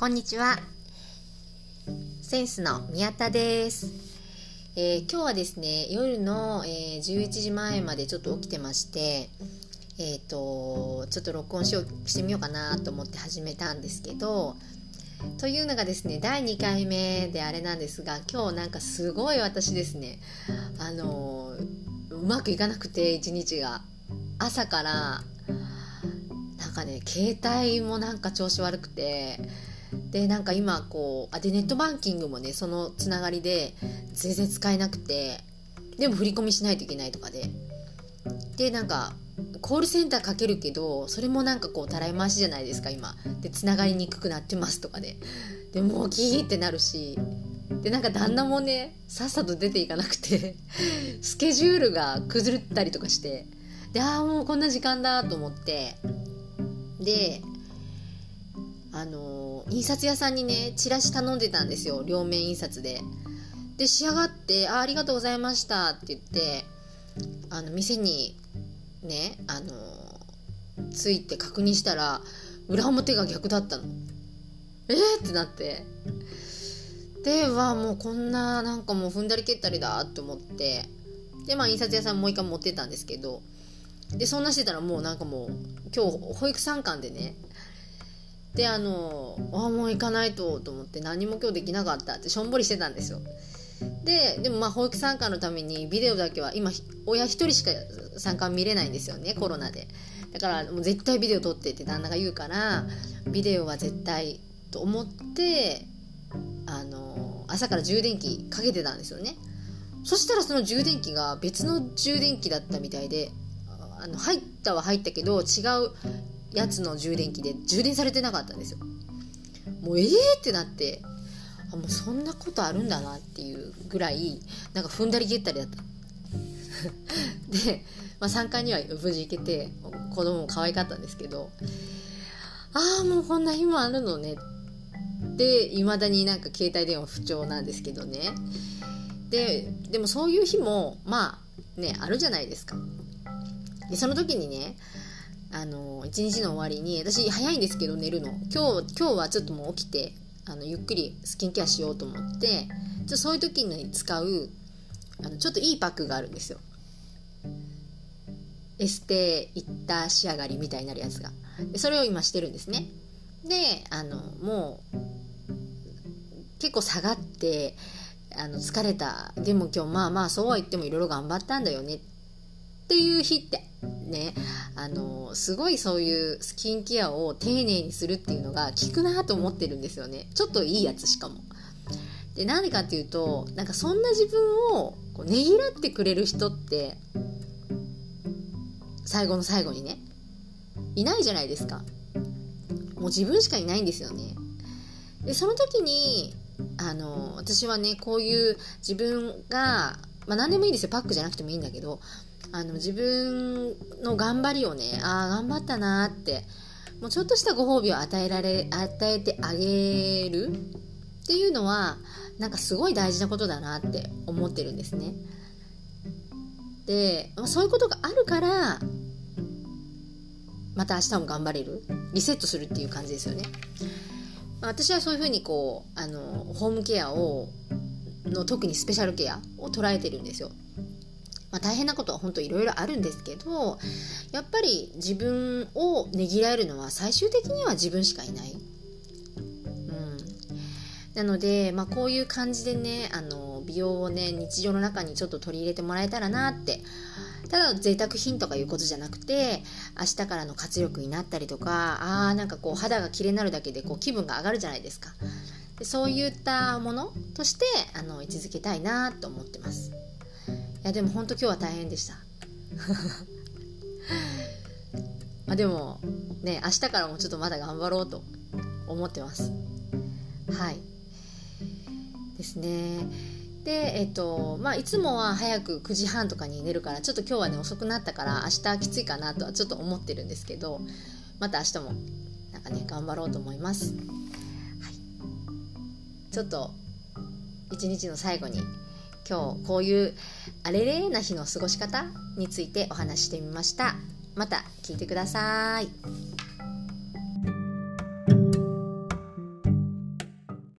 こんにちは。センスの宮田です。えー、今日はですね、夜の、えー、11時前までちょっと起きてまして、えっ、ー、と、ちょっと録音しようしてみようかなと思って始めたんですけど、というのがですね、第2回目であれなんですが、今日なんかすごい私ですね、あのうまくいかなくて、一日が。朝からなんかね携帯もなんか調子悪くてでなんか今こうあでネットバンキングもねそのつながりで全然使えなくてでも振り込みしないといけないとかで。でなんかコールセンターかけるけどそれもなんかこうたらい回しじゃないですか今。でつながりにくくなってますとかで。でもうキーってなるし。でなんか旦那もねさっさと出ていかなくてスケジュールが崩ったりとかして。でああもうこんな時間だと思って。であの印刷屋さんにねチラシ頼んでたんですよ。両面印刷で。で仕上がって「あありがとうございました」って言ってあの店にねあのついて確認したら裏表が逆だったの。えー、ってなって。ではもうこんななんかもう踏んだり蹴ったりだって思って。でまあ印刷屋さんもう一回持ってたんですけど。でそんなしてたらもうなんかもう今日保育参観でねであのあもう行かないとと思って何も今日できなかったってしょんぼりしてたんですよ。ででもまあ保育参観のためにビデオだけは今親1人しか参観見れないんですよねコロナで。だからもう絶対ビデオ撮ってって旦那が言うからビデオは絶対と思ってあの朝から充電器かけてたんですよね。そしたらその充電器が別の充電器だったみたいであの入ったは入ったけど違うやつの充電器で充電されてなかったんですよ。もうええー、ってなってあもうそんなことあるんだなっていうぐらいなんか踏んだり蹴ったりだった。で、まあ、3階には無事行けて子供も可愛かったんですけどああもうこんな日もあるのねでいまだになんか携帯電話不調なんですけどね。ででもそういう日もまあねあるじゃないですか。でその時にねあの一日の終わりに私早いんですけど寝るの。今日今日はちょっともう起きてあのゆっくりスキンケアしようと思ってちょそういう時に使うあのちょっといいパックがあるんですよ。エステ行った仕上がりみたいになるやつが。でそれを今してるんですね。であのもう結構下がってあの疲れた。でも今日まあまあそうは言ってもいろいろ頑張ったんだよね。っていう日ってねあのすごいそういうスキンケアを丁寧にするっていうのが効くなと思ってるんですよね。ちょっといいやつしかも。で何かっていうとなんかそんな自分をこうねぎらってくれる人って最後の最後にねいないじゃないですか。もう自分しかいないんですよね。でその時にあの私はねこういう自分がまあ何でもいいですよ。パックじゃなくてもいいんだけどあの自分の頑張りをねああ頑張ったなってもうちょっとしたご褒美を与えられ与えてあげるっていうのはなんかすごい大事なことだなって思ってるんですね。で、ま、そういうことがあるからまた明日も頑張れる？リセットするっていう感じですよね。私はそういうふうにこうあのホームケアをの特にスペシャルケアを捉えてるんですよ。まあ、大変なことは本当いろいろあるんですけどやっぱり自分をねぎらえるのは最終的には自分しかいない。うん、なので、まあ、こういう感じでねあの美容をね日常の中にちょっと取り入れてもらえたらなって。ただ贅沢品とかいうことじゃなくて明日からの活力になったりとかあーなんかこう肌が綺麗になるだけでこう気分が上がるじゃないですか。でそういったものとしてあの位置づけたいなと思ってます。やでも本当今日は大変でした。まあでもね明日からもちょっとまだ頑張ろうと思ってます。はい。ですね。でえっとまあいつもは早く9時半とかに寝るからちょっと今日はね遅くなったから明日きついかなとはちょっと思ってるんですけどまた明日もなんかね頑張ろうと思います、はい、ちょっと一日の最後に今日こういうあれれな日の過ごし方についてお話してみました。また聞いてください。